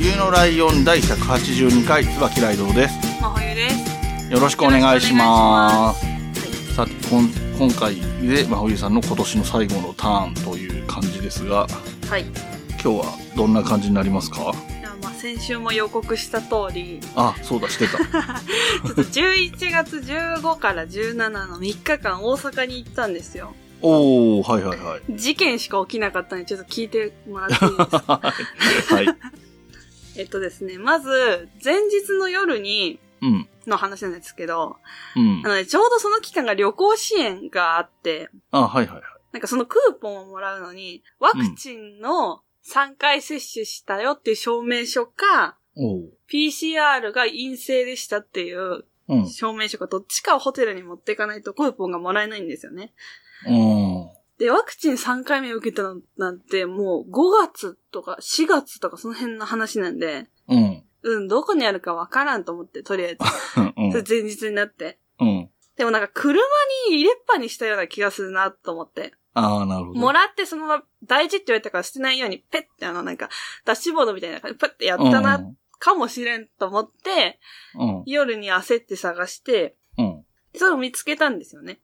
冬のライオン第182回、椿ライドウです。真冬です。よろしくお願いします。はさて、こん今回で、真冬さんの今年の最後のターンという感じですが、い。はい。今日はどんな感じになりますか？いやまあ先週も予告した通り、あ、そうだ、してた。ちょっと11月15から17の3日間大阪に行ったんですよ。おー、はいはいはい。事件しか起きなかったんで、ちょっと聞いてもらっていいですか？はい。えっとですね、まず、前日の夜に、うん。の話なんですけど、うんあ。のね、ちょうどその期間が旅行支援があって、あ、はいはいはい。なんかそのクーポンをもらうのに、ワクチンの3回接種したよっていう証明書か、おー。PCR が陰性でしたっていううん。証明書かどっちかをホテルに持っていかないとクーポンがもらえないんですよね。うん。で、ワクチン3回目受けたのなんてもう5月とか4月とかその辺の話なんで、うん。うん、どこにあるかわからんと思って、とりあえず。うん。それ前日になって。うん。でもなんか車に入れっぱにしたような気がするなと思って。ああ、なるほど。もらってそのまま大事って言われたから捨てないようにペッてあのなんかダッシュボードみたいな感じでペッてやったな、かもしれんと思って、うん。夜に焦って探して、うん。それを見つけたんですよね。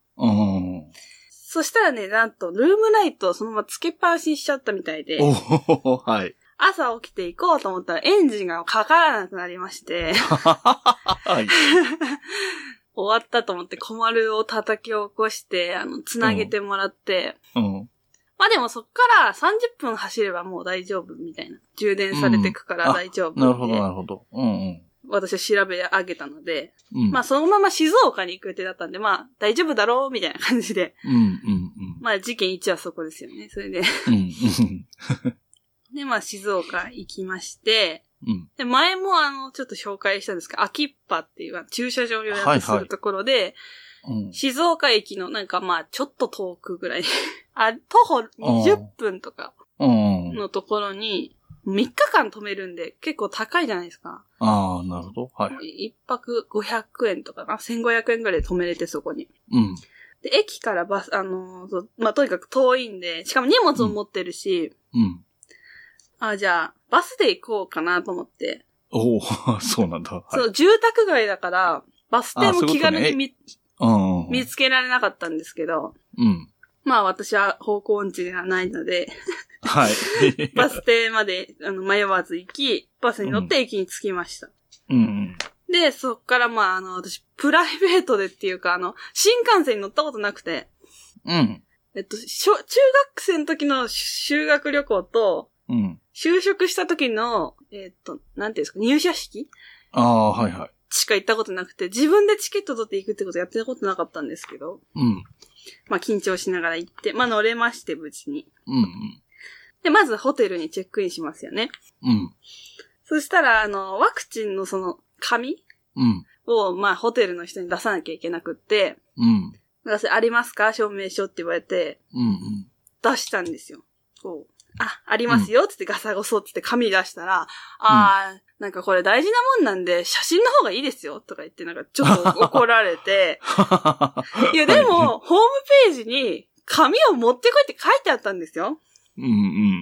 うん。うん。そしたらね、なんとルームライトをそのままつけっぱなしにしちゃったみたいで、はい。朝起きて行こうと思ったらエンジンがかからなくなりまして、はい。終わったと思って小丸を叩き起こして、あの、つなげてもらって、うん。まあでもそっから30分走ればもう大丈夫みたいな。充電されてくから大丈夫、なるほど、なるほど。うんうん。私は調べ上げたので、うん。まあそのまま静岡に行く予定だったんで、まあ大丈夫だろうみたいな感じで。うんうんまあ事件1はそこですよね。それで。うん。うん で、まあ静岡行きまして、うん。で、前もあの、ちょっと紹介したんですけど、秋っぱっていう駐車場を予はいはい約するところで、うん。静岡駅のなんかまあちょっと遠くぐらい、あ、徒歩20分とかうん。のところに、3日間止めるんで結構高いじゃないですか。ああ、なるほど。はい。一泊500円とかな ?1500 円ぐらいで止めれてそこに。うん。で、駅からバス、あのーまあ、とにかく遠いんで、しかも荷物も持ってるし、うん。あ、じゃあ、バスで行こうかなと思って。おお そうなんだ。はい。そう、住宅街だから、バス停も気軽に見うん。見つけられなかったんですけど、うん。まあ私は方向音痴ではないので、はい。バス停まであの迷わず行き、バスに乗って駅に着きました。うん。で、そっからまああの、私、プライベートでっていうか、あの、新幹線に乗ったことなくて、うん。えっと、小中学生の時の修学旅行と、うん。就職した時の、えっと、なんていうんですか、入社式ああ、はいはい。しか行ったことなくて、自分でチケット取って行くってことやってたことなかったんですけど、うん。まあ緊張しながら行って、まあ乗れまして、無事に。うん。で、まずホテルにチェックインしますよね。うん。そしたら、あの、ワクチンのその、紙うん。を、まあ、ホテルの人に出さなきゃいけなくって、うん。なんかそれありますか？証明書って言われて、うん。出したんですよ。こう。あ、ありますよつってガサゴソって紙出したら、あー、なんかこれ大事なもんなんで、写真の方がいいですよとか言って、なんかちょっと怒られて、いやでも、ホームページに紙を持ってこいって書いてあったんですよ。うん。うん。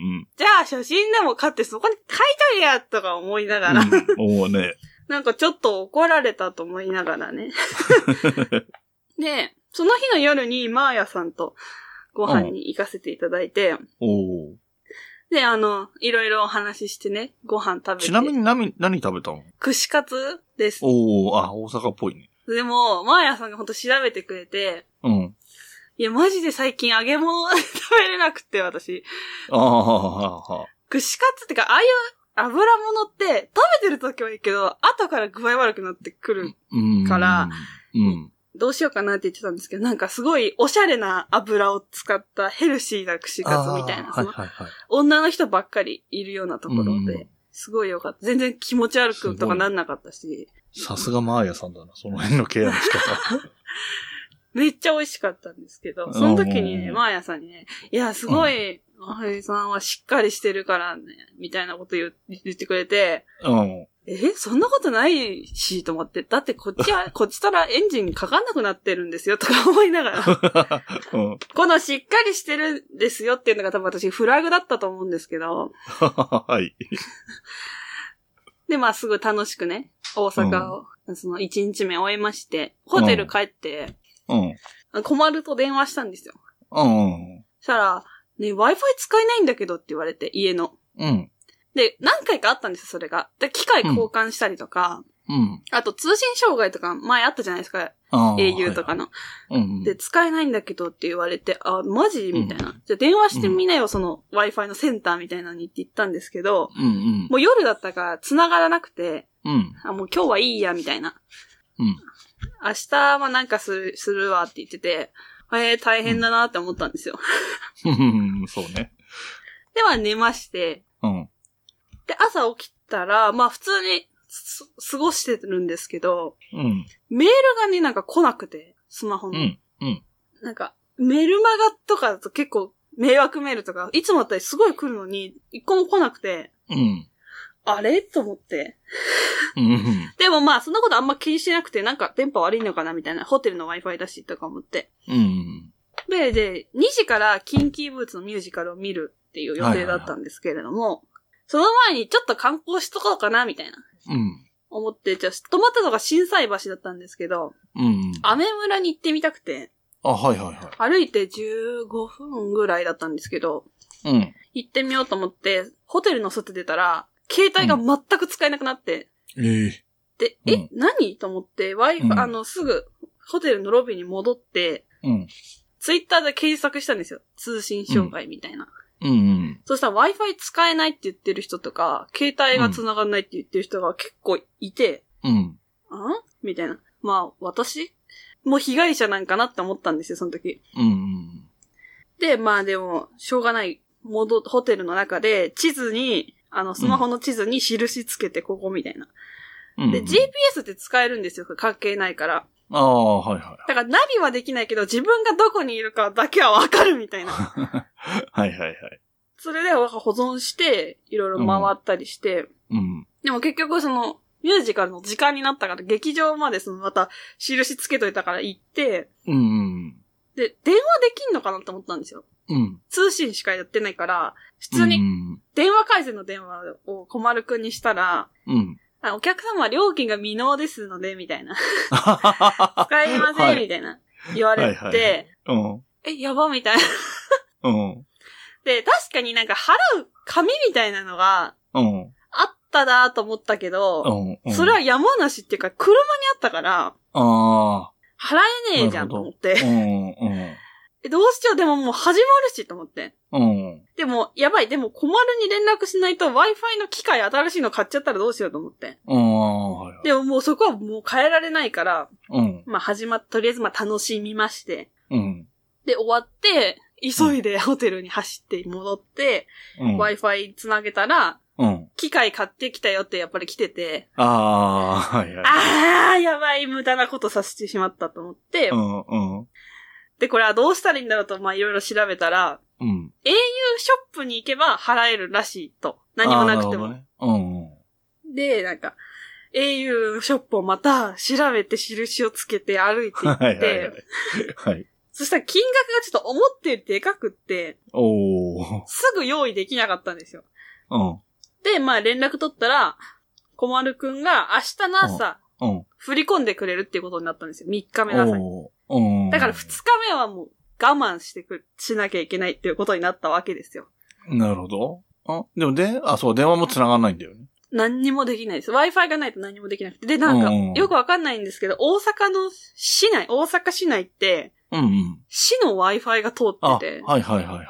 じゃあ写真でも買ってそこに書いとけやとか思いながら、うん。おおね。なんかちょっと怒られたと思いながらね。で、その日の夜にマーヤさんとご飯に行かせていただいて、おお。で、あの、いろいろお話ししてね、ご飯食べて。ちなみに何、何食べたの？串カツです。おお、あ、大阪っぽいね。でも、マーヤさんがほんと調べてくれて、うん。いや、マジで最近揚げ物 食べれなくて、私。ああ、は串カツってか、ああいう油物って、食べてる時はいいけど、後から具合悪くなってくる。うん。から、うん。どうしようかなって言ってたんですけど、なんかすごいおしゃれな油を使ったヘルシーな串カツみたいな、そのはいはいはい。女の人ばっかりいるようなところうんで、すごい良かった。全然気持ち悪くとかなんなかったし、さすがマーヤさんだな、その辺のケアの仕方。めっちゃ美味しかったんですけど、その時にね、うんマーヤさんにね、いや、すごい、マハリさんはしっかりしてるからね、みたいなこと言ってくれて、うん。え、そんなことないし、と思って。だってこっちは、こっちたらエンジンかかんなくなってるんですよ、とか 思いながら。うん。このしっかりしてるんですよっていうのが多分私フラグだったと思うんですけど。はい。で、まあすぐ楽しくね、大阪を、その1日目終えまして、ホテル帰って、うん。困ると電話したんですよ。うん。そしたら、ね、Wi-Fi 使えないんだけどって言われて、家の。うん。で、何回かあったんですよ、それが。で、機械交換したりとか、うん。あと通信障害とか前あったじゃないですか、au とか。の。はいはいうん。で、使えないんだけどって言われて、あ、マジみたいな。じゃあ電話してみなよ、その Wi-Fi のセンターみたいなのにって言ったんですけど、うんうん。もう夜だったから繋がらなくて、うん。あ、もう今日はいいや、みたいな。うん。明日はなんかする、するわって言ってて、えー、大変だなって思ったんですよ。うん そうね。では寝まして、うん。で、朝起きたら、まあ普通にす過ごしてるんですけど、うん。メールがね、なんか来なくて、スマホの。うん。うん。なんか、メルマガとかだと結構迷惑メールとか、いつもだったりすごい来るのに、一個も来なくて、うん。あれ？と思って。うん。でもまあ、そんなことあんま気にしてなくて、なんか電波悪いのかなみたいな、ホテルの Wi-Fi だし、とか思って。うん。で、で、2時からキンキーブーツのミュージカルを見るっていう予定だったんですけれども、その前にちょっと観光しとこうかな、みたいな。うん。思って、じゃあ、泊まったのが震災橋だったんですけど、うん。アメ村に行ってみたくて、あ、はいはいは歩いて15分ぐらいだったんですけど、い。うん。行ってみようと思って、ホテルの外出たら、携帯が全く使えなくなって、ええ。で、うんえ、何？と思って、ワイフうんあの、すぐ、ホテルのロビーに戻って、うん。ツイッターで検索したんですよ。通信障害みたいな。うんうん。そしたら Wi-Fi 使えないって言ってる人とか、携帯が繋がんないって言ってる人が結構いて、うん。あ？みたいな。まあ、私？も被害者なんかなって思ったんですよ、その時。うん。で、まあでも、しょうがない。戻、ホテルの中で、地図に、あの、スマホの地図に印つけて、ここみたいな。うん。で、GPS って使えるんですよ、関係ないから。ああ、はいはだからナビはできないけど、自分がどこにいるかだけはわかるみたいな。い。はいはいはい。それで保存して、いろいろ回ったりして、うん。でも結局その、ミュージカルの時間になったから、劇場までそのまた印つけといたから行って、うん。で、電話できんのかなと思ったんですよ。うん。通信しかやってないから、普通うにん。電話回線の電話を小丸くんにしたら、うん。あお客様は料金が未納ですので、みたいな。使いません、はいみたいな。言われて、はいはいうん。え、やば、みたいな。うん。で、確かになんか払う紙みたいなのがうん。あったなと思ったけど、うん。それは山梨っていうか車にあったから、あ払えねえじゃんと思って。えどうしよう、でももう始まるしと思って。うん。でも、やばい、でも小丸に連絡しないと Wi-Fi の機械新しいの買っちゃったらどうしようと思って。うん。はいはい。でももうそこはもう変えられないから、うん。まあ始まっ、とりあえずまあ楽しみまして。うん。で、終わって、急いでホテルに走って戻って、うん。Wi-Fi つなげたら、うん。機械買ってきたよってやっぱり来てて、ああ、はいはい。あー、やばい、無駄なことさせてしまったと思って、うん。うん。で、これはどうしたらいいんだろうと、まあいろいろ調べたら、うん。au ショップに行けば払えるらしいと。何もなくても。あーるほどね。で、なんか、au ショップをまた調べて印をつけて歩いてうん。行って、はいはいはい。はい。そしたら金額がちょっと思ってよりでかくって。すぐ用意できなかったんですよ。うん。で、まあ連絡取ったら、小丸くんが明日の朝、うん。振り込んでくれるっていうことになったんですよ。3日目の朝に。だから2日目はもう我慢してく、しなきゃいけないっていうことになったわけですよ。なるほど。あ、でもで、あ、そう、電話も繋がんないんだよね。何にもできないです。Wi-Fi がないと何にもできなくて。で、なんかうん、よくわかんないんですけど、大阪の市内、大阪市内って、うんうん。市の Wi-Fi が通あ、ってて、はいはいはいはい。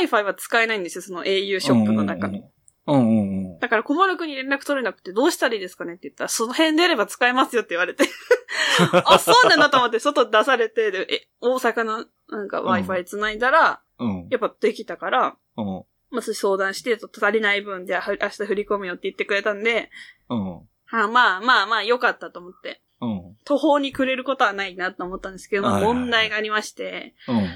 au Wi-Fi は使えないんですよ、その au ショップの中。うんうんうん。だから小丸くんに連絡取れなくてどうしたらいいですかねって言ったら、その辺であれば使えますよって言われて。あ、そうなんだと思って外出されて、でえ、大阪のなんか Wi-Fi 繋いだら、うん。やっぱできたから、うん。まあ、それ相談して、足りない分、じゃあは明日振り込むよって言ってくれたんで、うん。はあ、まあまあまあ良かったと思って。うん。途方にくれることはないなと思ったんですけど、問題がありまして、うん。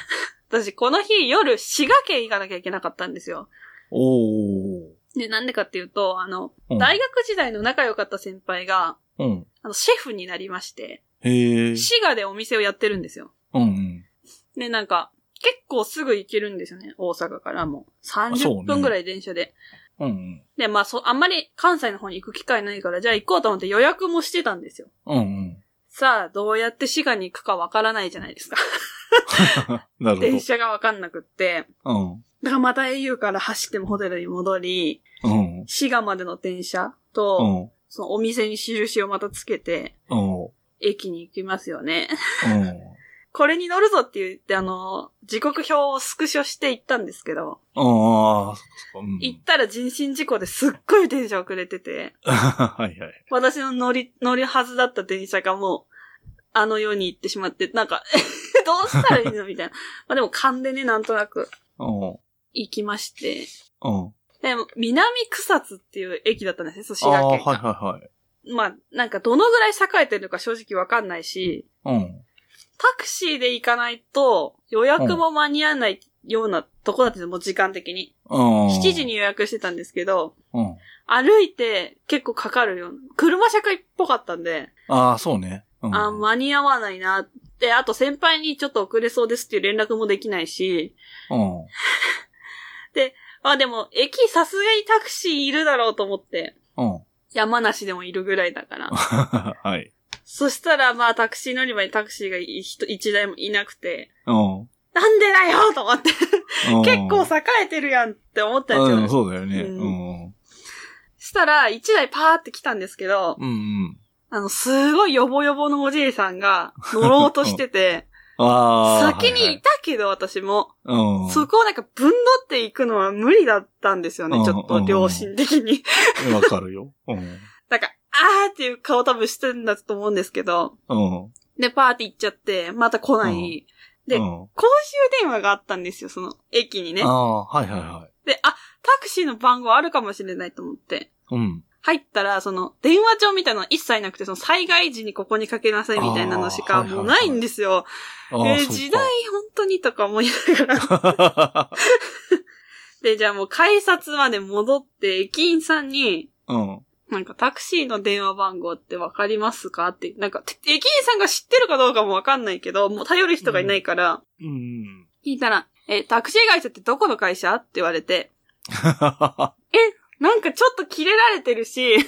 私この日夜滋賀県行かなきゃいけなかったんですよ。おー。で、なんでかっていうと、あの、うん大学時代の仲良かった先輩が、うん。あの、シェフになりまして、へえ。滋賀でお店をやってるんですよ。うんうん。で、なんか、結構すぐ行けるんですよね、大阪からもう。そう30ね分ぐらい電車で。うんうん。で、まあ、そ、あんまり関西の方に行く機会ないから、じゃあ行こうと思って予約もしてたんですよ。うんうん。さあ、どうやって滋賀に行くかわからないじゃないですか。なるほど。電車がわかんなくって。うん。だからまた au から走ってもホテルに戻り、うん。滋賀までの電車と、うん。そのお店に印をまたつけて、うん。駅に行きますよね。うん。これに乗るぞって言って、あの、時刻表をスクショして行ったんですけど、ああ、そっかそっか。うん。行ったら人身事故ですっごい電車遅れてて、はいはい。私の乗り、乗るはずだった電車がもう、あの世に行ってしまって、なんか、どうしたらいいの？みたいな。まあでも勘でね、なんとなくうん。行きまして、うん。でも、南草津っていう駅だったんですね、そう滋ああ、はい賀県が。はいはい。まあ、なんかどのぐらい栄えてるのか正直わかんないし、うん。タクシーで行かないと予約も間に合わないようなとこだったんですよ、もう時間的に。うん。7時に予約してたんですけど、うん。歩いて結構かかるような。車社会っぽかったんで、ああ、そうね。うん。あ、間に合わないなって、あと先輩にちょっと遅れそうですっていう連絡もできないし、うん。あ、でも駅さすがにタクシーいるだろうと思って、うん。山梨でもいるぐらいだから。はい。そしたらまあタクシー乗り場にタクシーが一一台もいなくて、うん。なんでだよと思って、うん結構栄えてるやんって思ったんですよ。うん、そうだよね。ううんん。したら、一台パーって来たんですけど、うんうん。あの、すごいヨボヨボのおじいさんが乗ろうとしてて。先にいたけど私も、うん。そこをなんかぶんどっていくのは無理だったんですよね、うんちょっと良心的に。わかるよ。うん。なんか、あーっていう顔多分してんだと思うんですけど、うん。で、パーって行っちゃって、また来ない。でうん、公衆電話があったんですよ、その駅にねあ。あ、はいはいはい。で、あ、タクシーの番号あるかもしれないと思って。うん。入ったら、その、電話帳みたいなの一切なくて、その、災害時にここにかけなさいみたいなのしかもうないんですよ。えー時代本当にとか思いながら。で、じゃあもう改札まで戻って、駅員さんに、うん。なんかタクシーの電話番号ってわかりますかって、なんか、て駅員さんが知ってるかどうかもわかんないけど、もう頼る人がいないから、うん。聞いたら、え、タクシー会社ってどこの会社？って言われて、なんかちょっとキレられてるし、うん。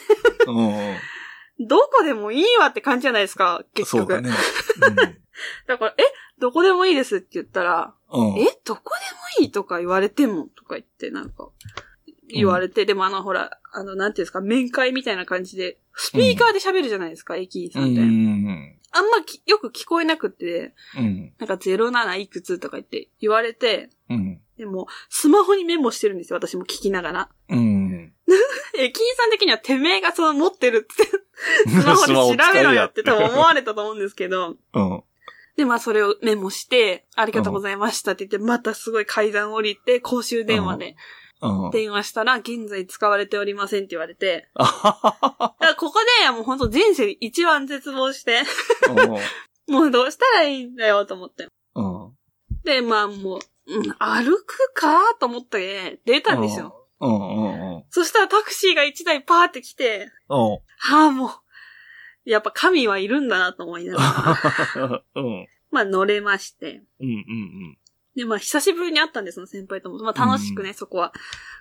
どこでもいいわって感じじゃないですか、結局。そうだね。だから、え、どこでもいいですって言ったら、うん。え、どこでもいいとか言われてもとか言って、なんか、言われて、でもあの、ほら、あの、なんていうんですか、面会みたいな感じで、スピーカーで喋るじゃないですか、駅員さうんん。って。うん。あんまきよく聞こえなくて、うん。なんか07いくつとか言って言われて、うん。でも、スマホにメモしてるんですよ、私も聞きながら。うん。駅員さん的にはてめえがその持ってるって、スマホで調べろよって多分思われたと思うんですけど、うん。で、まあそれをメモして、ありがとうございましたって言って、またすごい階段降りて、公衆電話でうん。電話したら、現在使われておりませんって言われて、あはははだからここでもう本当人生で一番絶望して、は。もうどうしたらいいんだよと思って。うん。うん。で、まあもう、うん、歩くかと思って出たんですよ。うんうんうん。そしたらタクシーが一台パーって来て、うん。はあもう、やっぱ神はいるんだなと思いながら、うん。まあ乗れまして。うんうんで、まあ久しぶりに会ったんです、その先輩とも。まあ楽しくね、そこは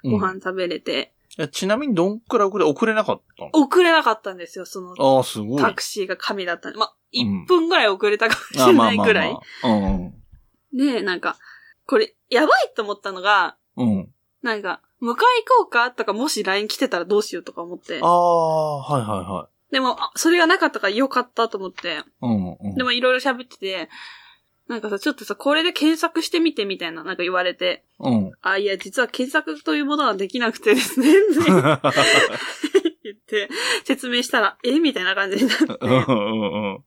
うん。ご飯食べれて。いやちなみにどんくらい遅れ、遅れなかった遅れなかったんですよ、そののああ、すごい。タクシーが神だったんで。まあ、うん1分ぐらい遅れたかもしあれないぐらい。うんで、なんか、これ、やばいと思ったのが、うん。うん。なんか、迎え行こうか？とか、もし LINE 来てたらどうしようとか思ってあ。あ、はいはいはでも、あそれがなかったからよかったと思って。い。うんうん。でも、いろいろ喋ってて、なんかさ、ちょっとさ、これで検索してみてみたいな、なんか言われて、うん。あ、いや、実は検索というものはできなくてですね、言って、説明したら、え？みたいな感じになって。うんうんうん。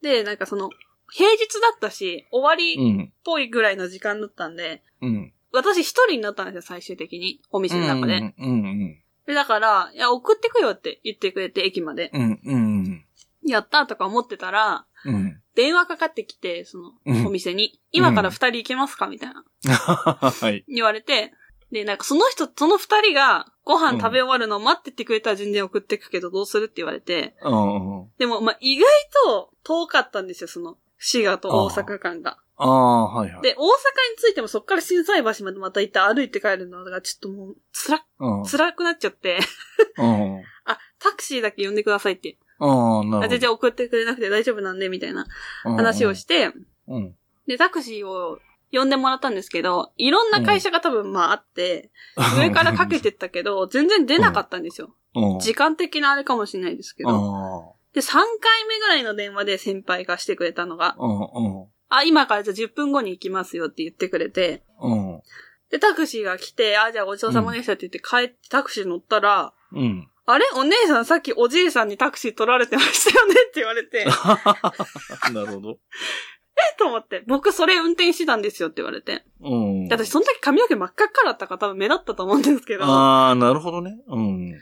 で、なんかその、平日だったし、終わりっうん。ぽいぐらいの時間だったんで、うん。私一人になったんですよ、最終的に。お店の中で。うんうんで、だから、いや、送ってくよって言ってくれて、駅まで。うん。うんうんやったとか思ってたら、うん。うん。電話かかってきて、その、うんお店に、今から二人行けますかみたいな。はい。言われて、で、なんかその人、その二人がご飯食べ終わるのを待ってってくれたら全然送ってくけどどうするって言われて、うんうん。でも、まあ、意外と遠かったんですよ、その、滋賀と大阪間が。ああ、はいはい。で、大阪に着いてもそっから心斎橋までまた行って歩いて帰るのがちょっともう、つら、うん。辛くなっちゃって、うん。あ、タクシーだけ呼んでくださいって。ああ、なるほあ、ど。全然送ってくれなくて大丈夫なんで、みたいな話をして、うん。で、タクシーを呼んでもらったんですけど、いろんな会社が多分まああって、上からかけてったけど、全然出なかったんですよ。うん。時間的なあれかもしれないですけど。あで、3回目ぐらいの電話で先輩がしてくれたのが、あ。今からじゃあ10分後に行きますよって言ってくれて、うん。うん。で、タクシーが来て、あ、じゃあごちそうさまでしたって言って帰ってタクシー乗ったら、うん。あれ？お姉さんさっきおじいさんにタクシー取られてましたよね？って言われて、え なるほど。と思って、僕それ運転してたんですよって言われて。うん。で私その時髪の毛真っ赤っかだったから多分目立ったと思うんですけど、ああ、なるほどね。うん。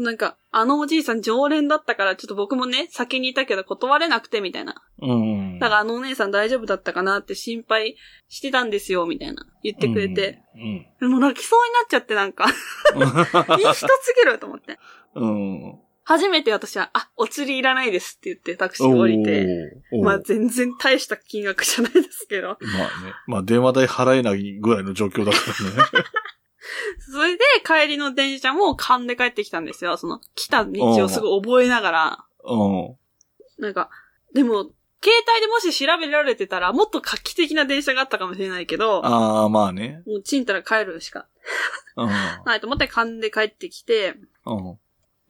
なんか、あのおじいさん常連だったからちょっと僕もね、先にいたけど断れなくてみたいな。うん。だからあのお姉さん大丈夫だったかなって心配してたんですよ、みたいな。言ってくれて。うん。もう泣きそうになっちゃってなんか、いい人すぎると思って。うん。初めて私は、あ、お釣りいらないですって言ってタクシー降りて。まあ全然大した金額じゃないですけど。まあね。まあ電話代払えないぐらいの状況だからね。それで帰りの電車も勘で帰ってきたんですよ。その、来た道をすぐ覚えながら。うん。なんか、でも、携帯でもし調べられてたら、もっと画期的な電車があったかもしれないけど、ああ、まあね。もうちんたら帰るしかうん。ないと思って勘で帰ってきて、うん。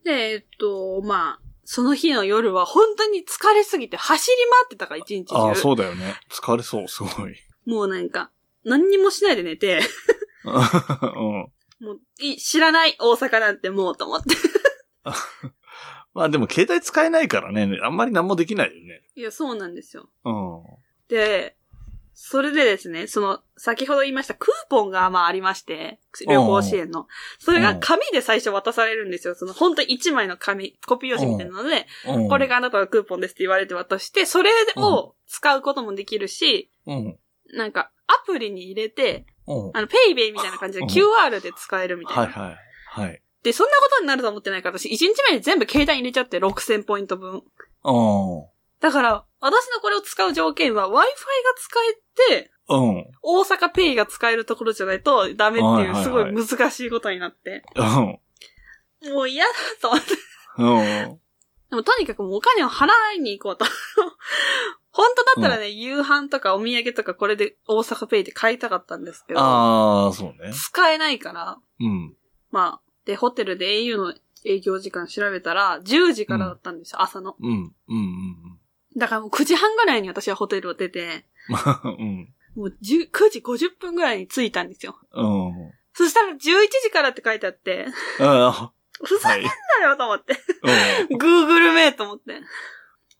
で、えっと、まあ、その日の夜は本当に疲れすぎて走り回ってたから、一日中。ああ、そうだよね。疲れそう、すごい。もうなんか、何にもしないで寝て、うん。もう、い知らない大阪なんてもうと思って。まあでも携帯使えないからね、あんまり何もできないよね。いや、そうなんですよ。うん。で、それでですね、その、先ほど言いましたクーポンがまあありまして、旅行支援の。それが紙で最初渡されるんですよ。その、本当に1枚の紙、コピー用紙みたいなので、うん。これがあなたのクーポンですって言われて渡して、それを使うこともできるし、うん。なんか、アプリに入れて、うん。あの、ペイベイみたいな感じでうん QR で使えるみたいな。はいはい。はい。で、そんなことになると思ってないから、私1日目に全部携帯に入れちゃって6000ポイント分。うん。だから、私のこれを使う条件は Wi-Fi が使えて、うん。大阪ペイが使えるところじゃないとダメっていうすごい難しいことになって。うん。もう嫌だと思って。うん。でもとにかくもうお金を払いに行こうと。本当だったらね、夕飯とかお土産とかこれで大阪ペイで買いたかったんですけど、ああ、そうね。使えないから、うん。まあ、で、ホテルで au の営業時間調べたら、10時からだったんですよ、朝の。うん。うん。うん。だからもう9時半ぐらいに私はホテルを出て、うん。もう10 9時50分ぐらいに着いたんですよ。うん。そしたら11時からって書いてあって、あふざけんなよと思って。あ。Google メイと思って。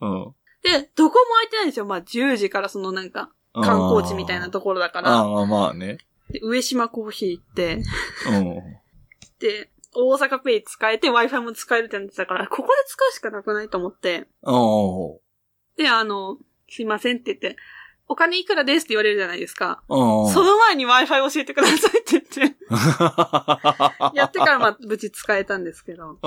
うん。で、どこも空いてないんですよ。まあ10時からそのなんか、うん。観光地みたいなところだから。ああ、まあね。で上島コーヒー行って、うん。で、大阪ペイ使えて Wi-Fi も使えるってなってたから、ここで使うしかなくないと思って。うん。で、あの、すいませんって言って、お金いくらですって言われるじゃないですか。うん。その前に Wi-Fi 教えてくださいって言って、やってからまあ無事使えたんですけど。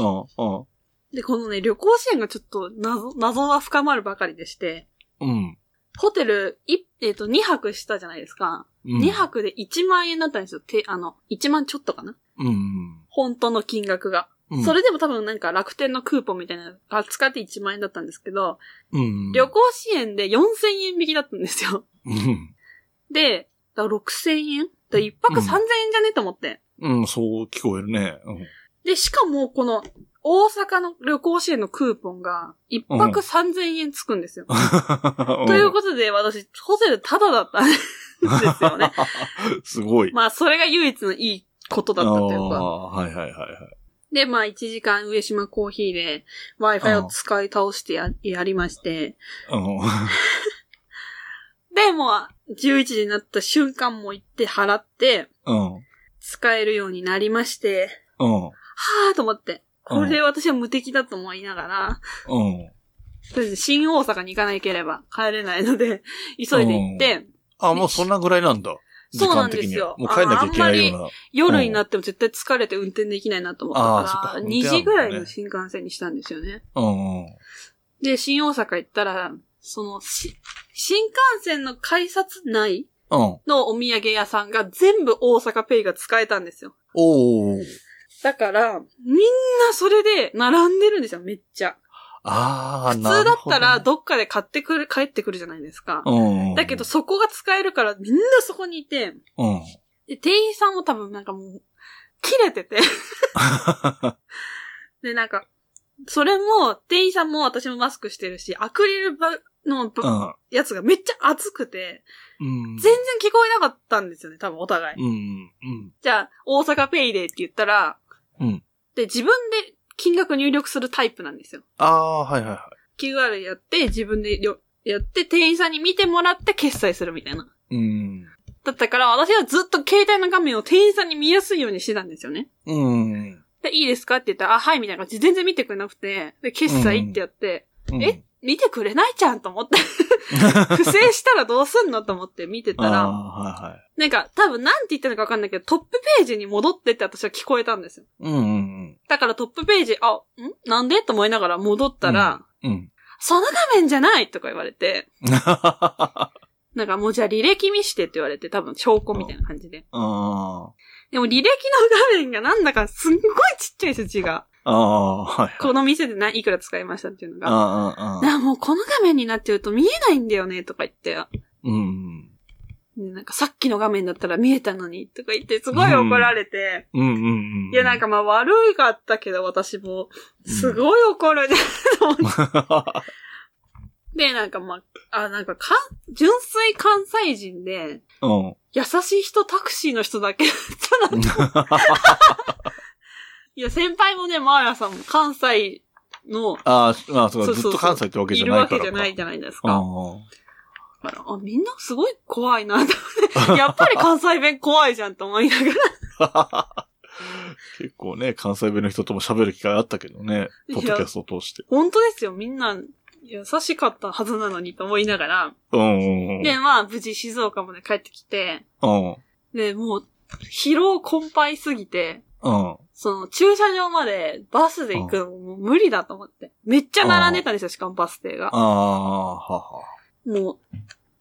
うん。うん。で、このね、旅行支援がちょっと謎、謎は深まるばかりでして、うん。ホテル、い、えっ、と、2泊したじゃないですか。うん。2泊で1万円だったんですよ。て、あの、1万ちょっとかな？うん。本当の金額が。うん。それでも多分なんか楽天のクーポンみたいなのが使って1万円だったんですけど、うん。旅行支援で4000円引きだったんですよ。うん。で、だから6000円？だ1泊3000円じゃね？と思って。うん、そう聞こえるね。で、しかもこの、大阪の旅行支援のクーポンが、一泊3000円つくんですよ。ということで、私、ホテルタダだったんですよね。すごい。まあ、それが唯一のいいことだったというか。はいはいはいはい。で、まあ、1時間上島コーヒーで Wi-Fi を使い倒してややりまして、うん。で、もう、11時になった瞬間も行って払って、うん。使えるようになりまして、うん。はぁと思って、これで私は無敵だと思いながら、うん。とりあえず新大阪に行かなければ帰れないので、急いで行って、あ、もうそんなぐらいなんだ。時そうなん。ですよもう帰んなきゃいけないような。夜になっても絶対疲れて運転できないなと思ったから、そっか運2転あるもんね時ぐらいの新幹線にしたんですよね。うんうん。で、新大阪行ったら、その、し新幹線の改札内うん。のお土産屋さんが全部大阪ペイが使えたんですよ。おー。だから、みんなそれで並んでるんですよ、めっちゃ。ああ、普通だったらどっかで買ってくる、帰ってくるじゃないですか。うん。だけど、そこが使えるからみんなそこにいて、うん。で、店員さんも多分なんかもう、切れてて。で、なんか、それも、店員さんも私もマスクしてるし、アクリル板のばやつがめっちゃ熱くて、うん。全然聞こえなかったんですよね、多分お互い。うん。うん。じゃあ、大阪ペイでって言ったら、うん。で、自分で金額入力するタイプなんですよ。ああ、はいはいは QR やって、自分でよやって、店員さんに見てもらって決済するみたいな。い。うん。だったから、私はずっと携帯の画面を店員さんに見やすいようにしてたんですよね。うん。で、いいですかって言ったら、あ、はい、みたいな感じで全然見てくれなくて、で、決済ってやって、うんえ？見てくれないじゃんと思って、不正したらどうすんのと思って見てたら、はいはい。なんか、多分なんて言ったのかわかんないけど、トップページに戻ってって私は聞こえたんですよ。うんうんだからトップページ、あ、ん？なんで？と思いながら戻ったら、うん。うん。その画面じゃないとか言われて、なんかもうじゃあ履歴見してって言われて、多分証拠みたいな感じで。あでも履歴の画面がなんだかすんごいちっちゃいですよ、字が。あ、ああ、はい。この店で何いくら使いましたっていうのが。ああ、ああ。あ、もうこの画面になっちゃうと見えないんだよね、とか言って。うん。でなんかさっきの画面だったら見えたのに、とか言って、すごい怒られて。うんうんうん。いや、なんかまあ悪かったけど、私も、すごい怒るね、と思って。で、なんかまあ、あ、なんかかん、純粋関西人で、うん。優しい人タクシーの人だけだったな。いや、先輩もね、マーヤさんも関西の、ああ、まあ、そうか、そうそうそうずっと関西ってわけじいるわゃないからか。けじゃないじゃないですか。あだからあ、みんなすごい怖いな。やっぱり関西弁怖いじゃんと思いながら。あ。結構ね、関西弁の人とも喋る機会あったけどね。ポッドキャストを通して。本当ですよ、みんな優しかったはずなのにと思いながら。うんうんうん。で、まあ、無事静岡まで帰ってきて、うん。で、もう、疲労困憊すぎて、うん。その、駐車場までバスで行くのもう無理だと思って。めっちゃ並んでたんですよ、しかもバス停があ。あ、はは。もう、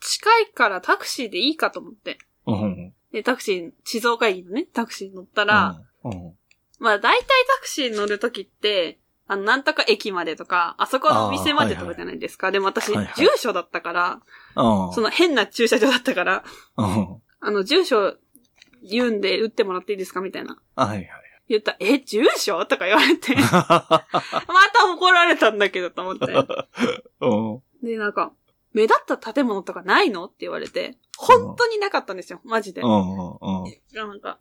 近いからタクシーでいいかと思って。うん。で、タクシー、静岡駅のね、タクシーに乗ったら、うん。まあ大体タクシーに乗るときって、あの、なんとか駅までとか、あそこの店までとかじゃないですか。でも私、はいはい住所だったから、うん。その変な駐車場だったから、うん。あの、住所言うんで打ってもらっていいですかみたいな。はいはい。言ったら、え、住所？とか言われて、また怒られたんだけどと思って。うん。で、なんか、目立った建物とかないの？って言われて、本当になかったんですよ、マジで。うん。うん。いやなんか、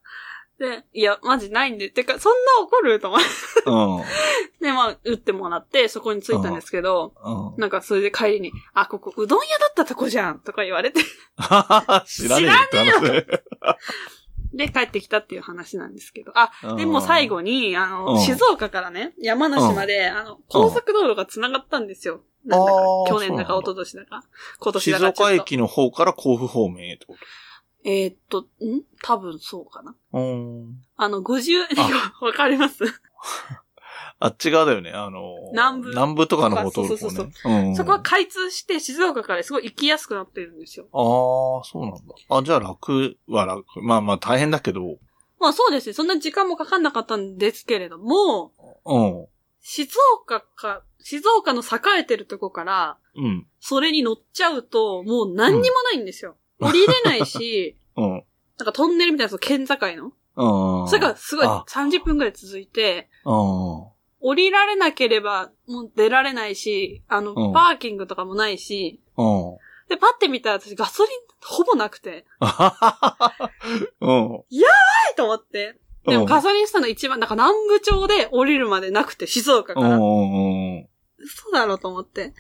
で、いや、マジないんで、てか、そんな怒ると思って。うん。で、まあ、打ってもらって、そこに着いたんですけど、うん。なんかそれで帰りに、あ、ここうどん屋だったとこじゃんとか言われて、知らねえよって話。で、帰ってきたっていう話なんですけど。あ、でも最後に、あの、うん。静岡からね、山梨まで、あの、高速道路が繋がったんですよ。なんだか去年だか一昨年だか、今年静だかちょっと。岡駅の方から甲府方面へってこえーっと、ん？多分そうかな。あの、50、わかります？あっち側だよね、あの、南部南部とかの方通るそうそう方ね。うん。そこは開通して静岡からすごい行きやすくなってるんですよ。ああ、そうなんだ。あ、じゃあ楽は楽。まあまあ大変だけど。まあそうですね。そんな時間もかかんなかったんですけれども、うん。静岡か、静岡の栄えてるとこから、うん。それに乗っちゃうと、もう何にもないんですよ。降りれないし、うん。なんかトンネルみたいなその県境の。うん。それがすごいあ30分くらい続いて、うん。降りられなければもう出られないし、あの、うんパーキングとかもないし、うん。で、パッて見たら私ガソリンほぼなくて、あはははうん。はいと思って。でもうんガソリンスタンド一番、なんか南部町で降りるまでなくて、静岡から。うんうんうん。嘘だろうと思って。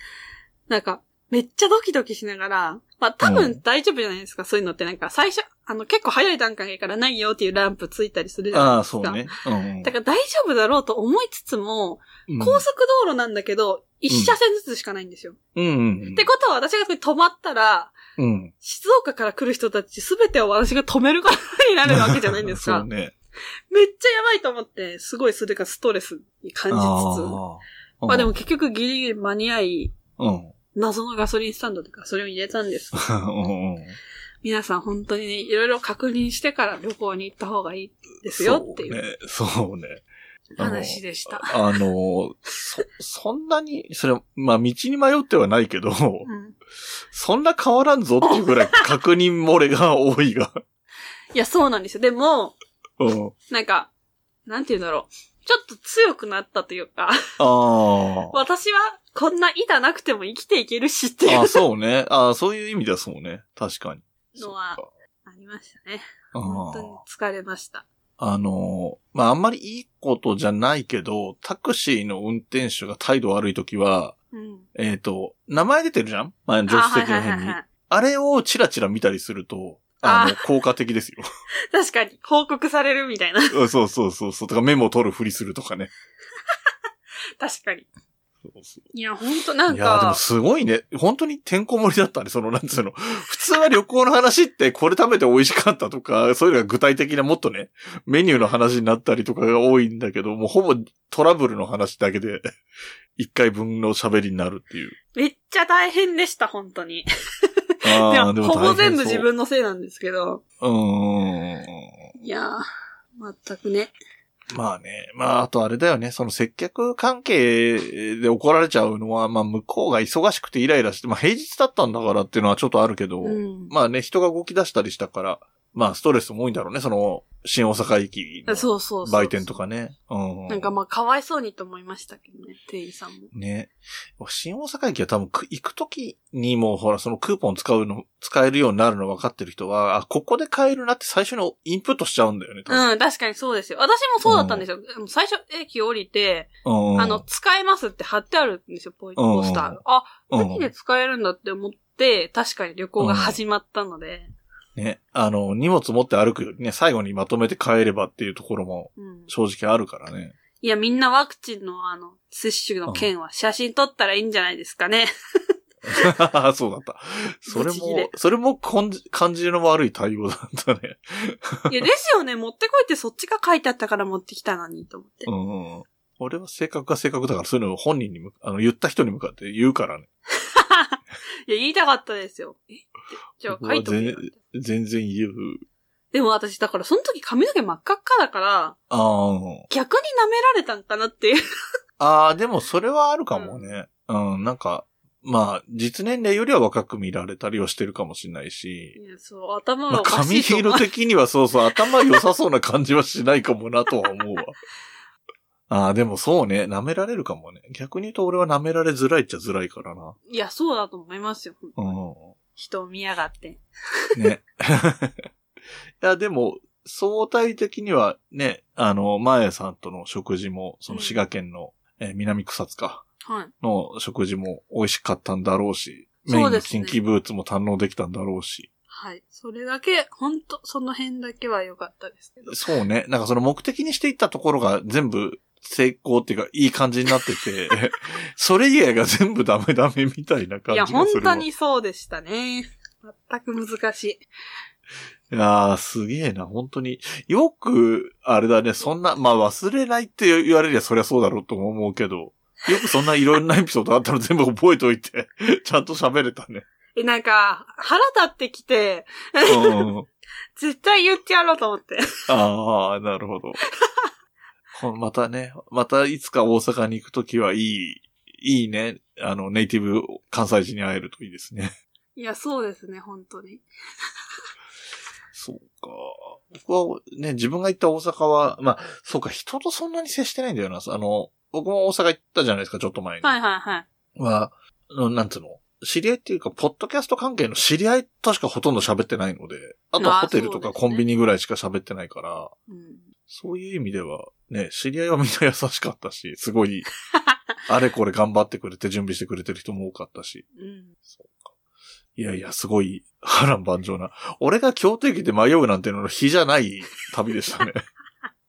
なんか、めっちゃドキドキしながら、まあ多う分大丈夫じゃないですか、そういうのってなんか最初、あの結構早い段階からないよっていうランプついたりするじゃないああ、ですか。そうね。うんだから大丈夫だろうと思いつつも、うん。高速道路なんだけど、一車線ずつしかないんですよ。うんうん。ってことは私が止まったら、うん。静岡から来る人たちすべてを私が止めることになるわけじゃないんですか。そうね。めっちゃやばいと思って、すごいそれがストレスに感じつつ。ああ。まあでも結局ギリギリ間に合い、うん。謎のガソリンスタンドでガソリンを入れたんです。皆さん本当にね、いろいろ確認してから旅行に行った方がいいですよっていうそうね。そうね。話でした。あの、そ、そんなに、それ、まあ、道に迷ってはないけど、うんそんな変わらんぞっていうぐらい確認漏れが多いが。いや、そうなんですよ。でも、うん。なんか、なんて言うんだろう。ちょっと強くなったというか、ああ。私はこんな板なくても生きていけるしっていうあそうね。あそういう意味ではそうね。確かに。のはありましたね。あー本当に疲れました。あのーまあ、あんまりいいことじゃないけど、タクシーの運転手が態度悪いときは、うん。えっ、と、名前出てるじゃん？前の助手席の辺に。い。あれをチラチラ見たりすると、あの、あ効果的ですよ。確かに、報告されるみたいな。うんそうそうそうそう。とかメモを取るふりするとかね。確かに。そうそういや、本当なんいや、でもか、すごいね。本当にてんこ盛りだったね。その、なんつうの。普通は旅行の話ってこれ食べて美味しかったとか、そういうのが具体的なもっとね、メニューの話になったりとかが多いんだけど、もうほぼトラブルの話だけで、一回分の喋りになるっていう。めっちゃ大変でした、本当に。でもほぼ全部自。分のせいなんですけど。うーん。いやー、全くね。まあね。まあ、あとあれだよね。その接客関係で怒られちゃうのは、まあ向こうが忙しくてイライラして、まあ平日だったんだからっていうのはちょっとあるけど、うん。まあね、人が動き出したりしたから、まあストレスも多いんだろうね。その、新大阪駅のそうそうそう。売店とかね。うん。なんかまあ、かわいそうにと思いましたけどね、店員さんも。ね。新大阪駅は多分く行くときにもほら、そのクーポン使うの、使えるようになるの分かってる人は、あ、ここで買えるなって最初にインプットしちゃうんだよね。うん、確かにそうですよ。私もそうだったんですよ。でも最初、駅降りて、うん。あの、使えますって貼ってあるんですよ、ポイうんポスターが。あ、うん駅で使えるんだって思って、確かに旅行が始まったので、ね。あの、荷物持って歩くよりね、最後にまとめて帰ればっていうところもうん。正直あるからね。いや、みんなワクチンのあの、接種の件は写真撮ったらいいんじゃないですかね。そうだった。それも、それも感じ感じの悪い対応だったね。いや、ですよね、持ってこいってそっちが書いてあったから持ってきたのに、と思って。うんうん。俺は性格が性格だから、そういうのを本人にあの、言った人に向かって言うからね。いや、言いたかったですよ。え。じゃあ書いて。全然言う。でも私、だからその時髪の毛真っ赤っかだから、ああ。逆に舐められたんかなっていう。ああ、でもそれはあるかもね。うん、なんか、まあ、実年齢よりは若く見られたりはしてるかもしれないし。いや、そう、頭まあ、がおかし髪いと思う色的にはそうそう、頭良さそうな感じはしないかもなとは思うわ。ああ、でもそうね、舐められるかもね。逆に言うと俺は舐められづらいっちゃづらいからな。いや、そうだと思いますよ。う人を見やがって。ん。ね。いや、でも、相対的にはね、あの、前さんとの食事も、その滋賀県の、えー南草津か、はい。の食事も美味しかったんだろうし、メインのキンキブーツも堪能できたんだろうし。はい。それだけ、ほんと、その辺だけは良かったですけど。そうね。なんかその目的にしていったところが全部成功っていうかいい感じになってて、それ以外が全部ダメダメみたいな感いや、じがするわ。本当にそうでしたね。全く難しい。いやー、すげえな、本当に。よく、あれだね、そんな、まあ忘れないって言われりゃそりゃそうだろうとも思うけど、よくそんないろんなエピソードあったの全部覚えといて、ちゃんと喋れたね。え、なんか、腹立ってきて、うん。絶対言ってやろうと思って。ああ、なるほど。またね、またいつか大阪に行くときはいい、いいね、あの、ネイティブ関西人に会えるといいですね。いや、そうですね、本当に。そうか。僕はね、自分が行った大阪は、まあ、そうか、人とそんなに接してないんだよな。あの、僕も大阪行ったじゃないですか、ちょっと前に。はいはいはい。は、うんなんつうの？知り合いっていうか、ポッドキャスト関係の知り合いとしかほとんど喋ってないので、あとはホテルとかコンビニぐらいしか喋ってないから、うん。そういう意味では、ね、知り合いはみんな優しかったし、すごい、あれこれ頑張ってくれて準備してくれてる人も多かったし。うん。そうか。いやいや、すごい波乱万丈な。俺が京都駅で迷うなんてのの日じゃない旅でしたね。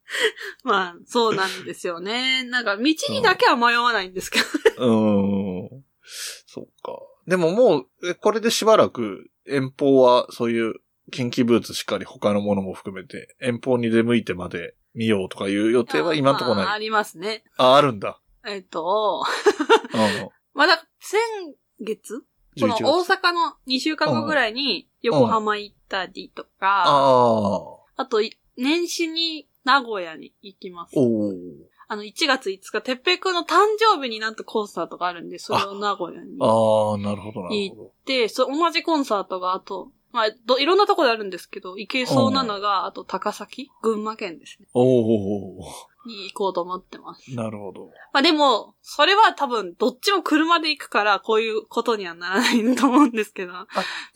まあ、そうなんですよね。なんか、道にだけは迷わないんですけど。うーん。そうか。でももう、えこれでしばらく遠方はそういう近畿ブーツしっかり他のものも含めて遠方に出向いてまで見ようとかいう予定は今んとこない。まあありますね。あ、あるんだ。えっと、うん。まだ、先月この11大月。阪の2週間後ぐらいに横浜行ったりとか、ああ。あと、い年始に名古屋に行きます。あの、1月5日、てっぺいくんの誕生日になんとコンサートがあるんで、それを名古屋に行ああ、なるほど、なるほど。って、そ同じコンサートがあと、まあ、ど、いろんなところであるんですけど、行けそうなのが、あと高崎群馬県ですね。おおに行こうと思ってます。なるほど。まあでも、それは多分、どっちも車で行くから、こういうことにはならないと思うんですけど。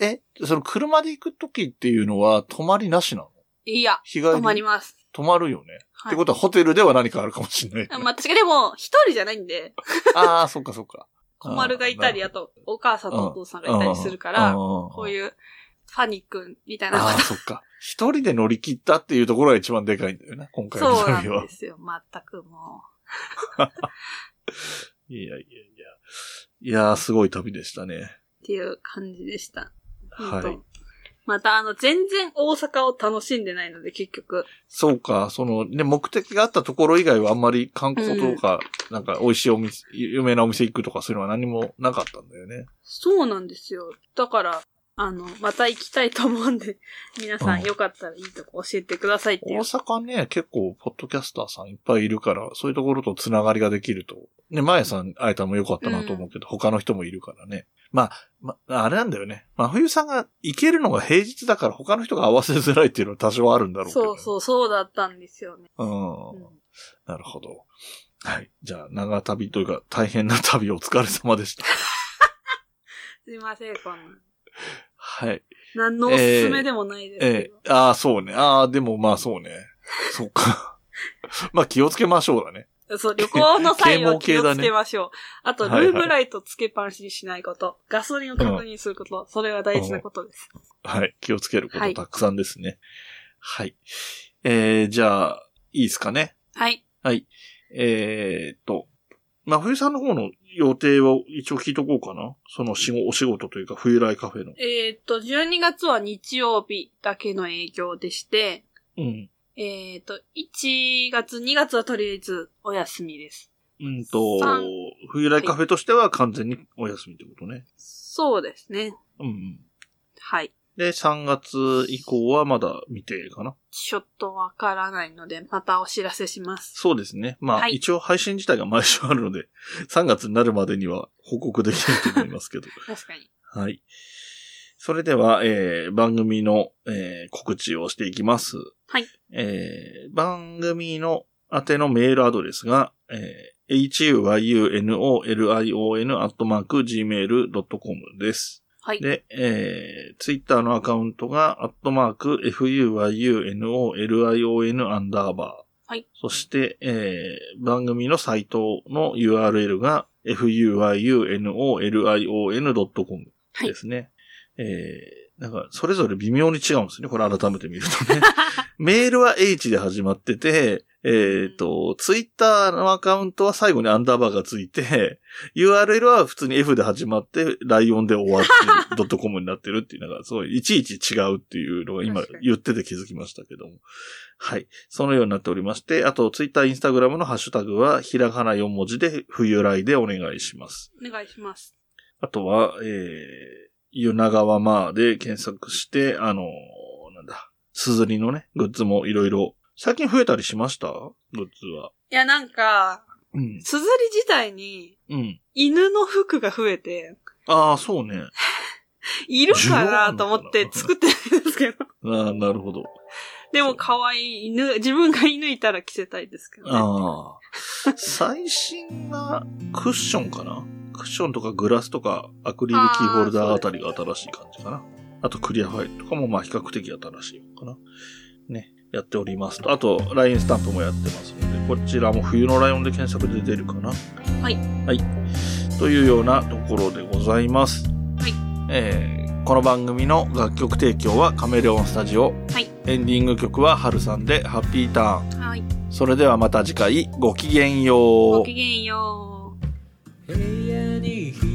え、その車で行くときっていうのは泊まりなしなの？いや、日帰り？泊まります。泊まるよね。はいってことはホテルでは何かあるかもしれないよね、まあ、確かでも、一人じゃないんで、ああ、そっかそっか。小丸がいたり、ああと、お母さんとお父さんがいたりするから、ここういう、ファニックみたいなこああ、そっか。一人で乗り切ったっていうところが一番でかいんだよね、今と。回のそうな旅は。んですよ。全くも いやいやいや。いやー、すごい旅でしたね。う、っていう感じでした。はいまた、あの、全然大阪を楽しんでないので、結局。そうか、そのね、目的があったところ以外はあんまり観光とか、なんか美味しいお店、有名なお店行くとかそういうのは何もなかったんだよね。そうなんですよ。だから、あの、また行きたいと思うんで、皆さうんんよかったらいいとこ教えてくださいってい大う。阪ね、結構、ポッドキャスターさんいっぱいいるから、そういうところとつながりができると。ね、前さん会えたのも良かったなと思うけど、他の人もいるからね。まあ、まあ、あれなんだよね。真冬さんが行けるのが平日だから他の人が合わせづらいっていうのは多少あるんだろうけど。そうそう、そうだったんですよね。う。うんんなるほど。はい。じゃあ、長旅というか、大変な旅お疲れ様でした。すいません、こんな。はい。何のおすすめでもないですけえど。えああ、そうね。ああ、でもまあそうね。そうか。まあ気をつけましょうだね。そう、旅行の際は 気をつけましょう。あと、ルはいはいームライトつけっぱなしにしないこと。ガソリンを確認すること。それが大事なことです。はい。気をつけるこはいとたくさんですね。はい。えー、じゃあ、いいですかね。はい。はい。えーっと、まあ、冬さんの方の予定を一応聞いとこうかな。その仕事、お仕事というか、冬来カフェの。えーっと、12月は日曜日だけの営業でして、うん。えーっと、1月、2月はとりあえずお休みです。うんと三、冬来カフェとしては完全にお休みってことね。そうですね。うんうん。はい。で、3月以降はまだ未定かな。ちょっとわからないので、またお知らせします。そうですね。まあ、はい一応配信自体が毎週あるので、3月になるまでには報告できると思いますけど。確かに。はい。それでは、えー、番組の、えー告知をしていきます。はい。えー、番組の宛てのメールアドレスが、えー、huyunolion.gmail.com です。はい。で、えー、ツイッターのアカウントが、アットマーク、fuyunolion アンダーバー。はい。そして、えー、番組のサイトの URL が、fuyunolion.com はいですね。えー、なんか、それぞれ微妙に違うんですね。これ改めて見るとね。メールは H で始まってて、えっ、と、ツイッターのアカウントは最後にアンダーバーがついて、URL は普通に F で始まって、ライオンで終わってる、ドットコムになってるっていうのが、すごい、いちいち違うっていうのが今言ってて気づきましたけども。はい。そのようになっておりまして、あと、ツイッター、インスタグラムのハッシュタグは、ひらがな4文字で、冬来でお願いします。お願いします。あとは、えー、湯長はまあで検索して、あのーなんだ、すずりのね、グッズもいろいろ、最近増えたりしました？グッズは。いや、なんか、うん。すずり自体にうん。犬の服が増えて、ああ、そうね。いるかなと思って作ってるんですけど。ああ、なるほど。でも可愛い犬、自分が犬いたら着せたいですけどね。ああ。最新なクッションかな？クッションとかグラスとかアクリルキーホルダーあたりが新しい感じかな。あとクリアファイルとかもまあ比較的新しいのかな。ね。やっておりますと。あと、LINE スタンプもやってますので、こちらも冬のライオンで検索で出るかな？はい。はい。というようなところでございます。はい。えー、この番組の楽曲提供はカメレオンスタジオ。はい。エンディング曲はハルさんでハッピーターン。はい。それではまた次回ごきげんよう。ごきげんよう。